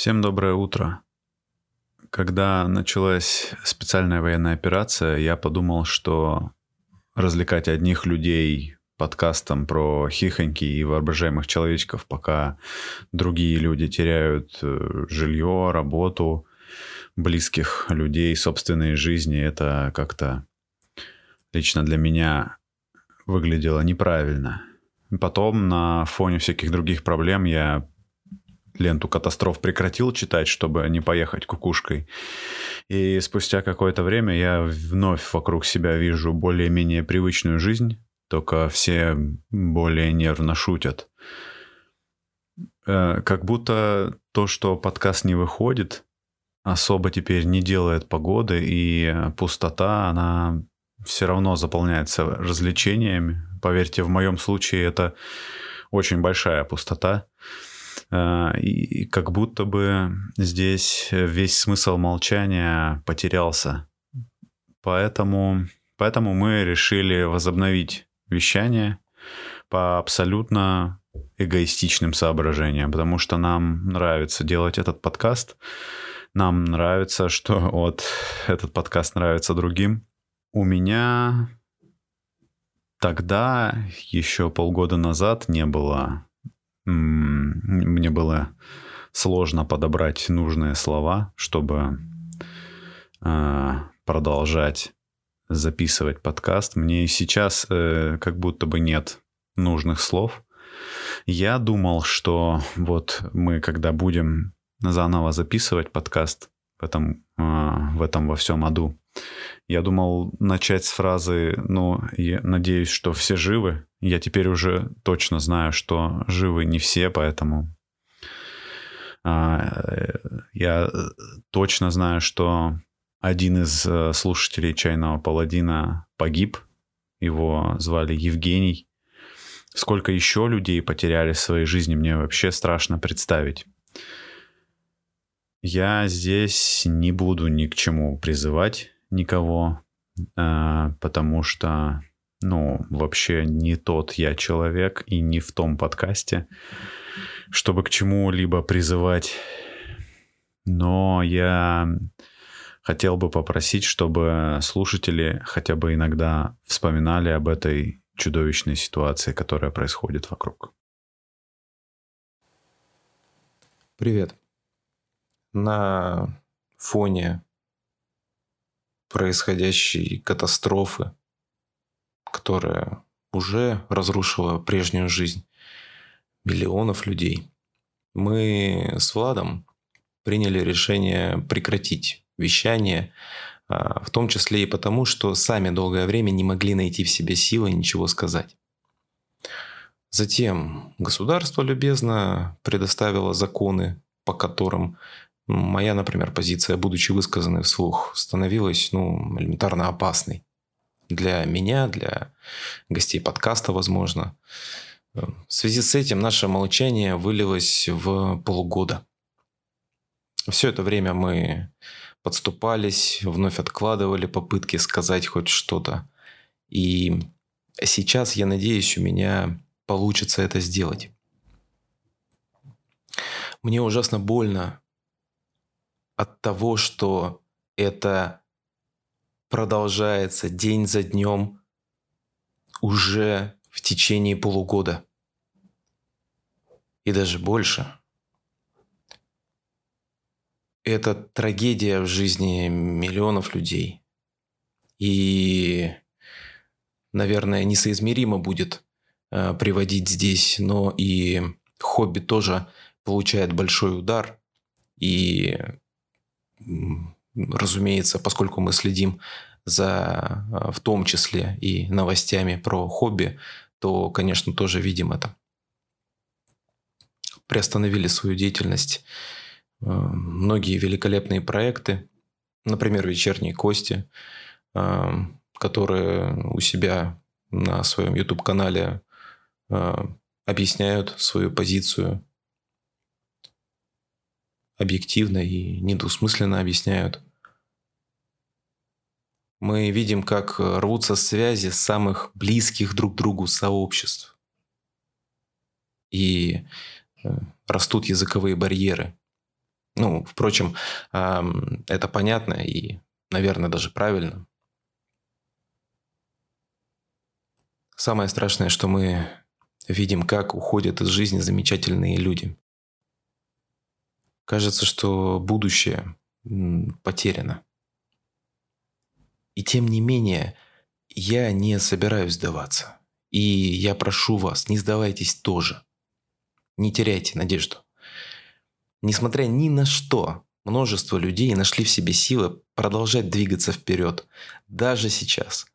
Всем доброе утро. Когда началась специальная военная операция, я подумал, что развлекать одних людей подкастом про хихоньки и воображаемых человечков, пока другие люди теряют э, жилье, работу, близких людей, собственные жизни, это как-то лично для меня выглядело неправильно. Потом на фоне всяких других проблем я ленту катастроф прекратил читать, чтобы не поехать кукушкой. И спустя какое-то время я вновь вокруг себя вижу более-менее привычную жизнь, только все более нервно шутят. Э, как будто то, что подкаст не выходит, особо теперь не делает погоды, и пустота, она все равно заполняется развлечениями. Поверьте, в моем случае это очень большая пустота. Э, и как будто бы здесь весь смысл молчания потерялся. Поэтому, поэтому мы решили возобновить вещание по абсолютно эгоистичным соображениям, потому что нам нравится делать этот подкаст. Нам нравится, что вот этот подкаст нравится другим. У меня тогда, еще полгода назад, не было мне было сложно подобрать нужные слова, чтобы э, продолжать записывать подкаст. Мне и сейчас э, как будто бы нет нужных слов. Я думал, что вот мы, когда будем заново записывать подкаст в этом, э, в этом во всем аду, я думал начать с фразы, ну, я надеюсь, что все живы. Я теперь уже точно знаю, что живы не все, поэтому а, я точно знаю, что один из э, слушателей «Чайного паладина» погиб. Его звали Евгений. Сколько еще людей потеряли свои жизни, мне вообще страшно представить. Я здесь не буду ни к чему призывать никого, э, потому что, ну, вообще не тот я человек и не в том подкасте, чтобы к чему-либо призывать. Но я хотел бы попросить, чтобы слушатели хотя бы иногда вспоминали об этой чудовищной ситуации, которая происходит вокруг. Привет. На фоне происходящей катастрофы, которая уже разрушила прежнюю жизнь миллионов людей. Мы с Владом приняли решение прекратить вещание, а, в том числе и потому, что сами долгое время не могли найти в себе силы ничего сказать. Затем государство любезно предоставило законы, по которым моя, например, позиция, будучи высказанной вслух, становилась ну, элементарно опасной. Для меня, для гостей подкаста, возможно. В связи с этим наше молчание вылилось в полгода. Все это время мы подступались, вновь откладывали попытки сказать хоть что-то. И сейчас, я надеюсь, у меня получится это сделать. Мне ужасно больно от того, что это продолжается день за днем уже в течение полугода. И даже больше. Это трагедия в жизни миллионов людей. И, наверное, несоизмеримо будет э, приводить здесь, но и хобби тоже получает большой удар. И разумеется, поскольку мы следим за а, в том числе и новостями про хобби, то, конечно, тоже видим это. Приостановили свою деятельность а, многие великолепные проекты, например, «Вечерние кости», а, которые у себя на своем YouTube-канале объясняют свою позицию объективно и недвусмысленно объясняют. Мы видим, как рвутся связи самых близких друг другу сообществ. И э, растут языковые барьеры. Ну, впрочем, это понятно и, наверное, даже правильно. Самое страшное, что мы видим, как уходят из жизни замечательные люди. Кажется, что будущее потеряно. И тем не менее, я не собираюсь сдаваться. И я прошу вас, не сдавайтесь тоже. Не теряйте надежду. Несмотря ни на что, множество людей нашли в себе силы продолжать двигаться вперед, даже сейчас.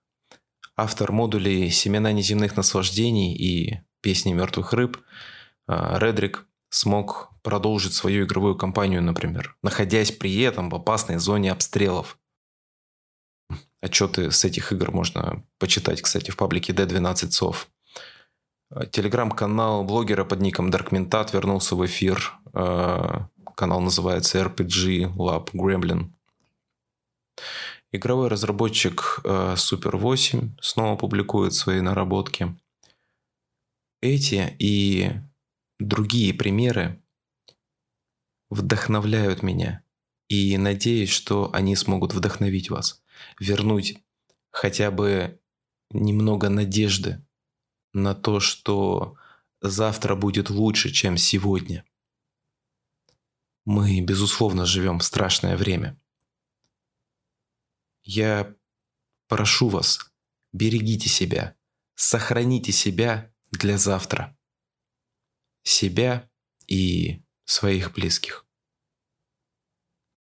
Автор модулей «Семена неземных наслаждений» и «Песни мертвых рыб» а, Редрик смог продолжить свою игровую кампанию, например, находясь при этом в опасной зоне обстрелов. Отчеты с этих игр можно почитать, кстати, в паблике D12 Сов. Телеграм-канал блогера под ником Darkmentat вернулся в эфир. Э, канал называется RPG Lab Gremlin. Игровой разработчик э, Super 8 снова публикует свои наработки. Эти и другие примеры вдохновляют меня. И надеюсь, что они смогут вдохновить вас. Вернуть хотя бы немного надежды на то, что завтра будет лучше, чем сегодня. Мы, безусловно, живем в страшное время. Я прошу вас, берегите себя, сохраните себя для завтра. Себя и своих близких.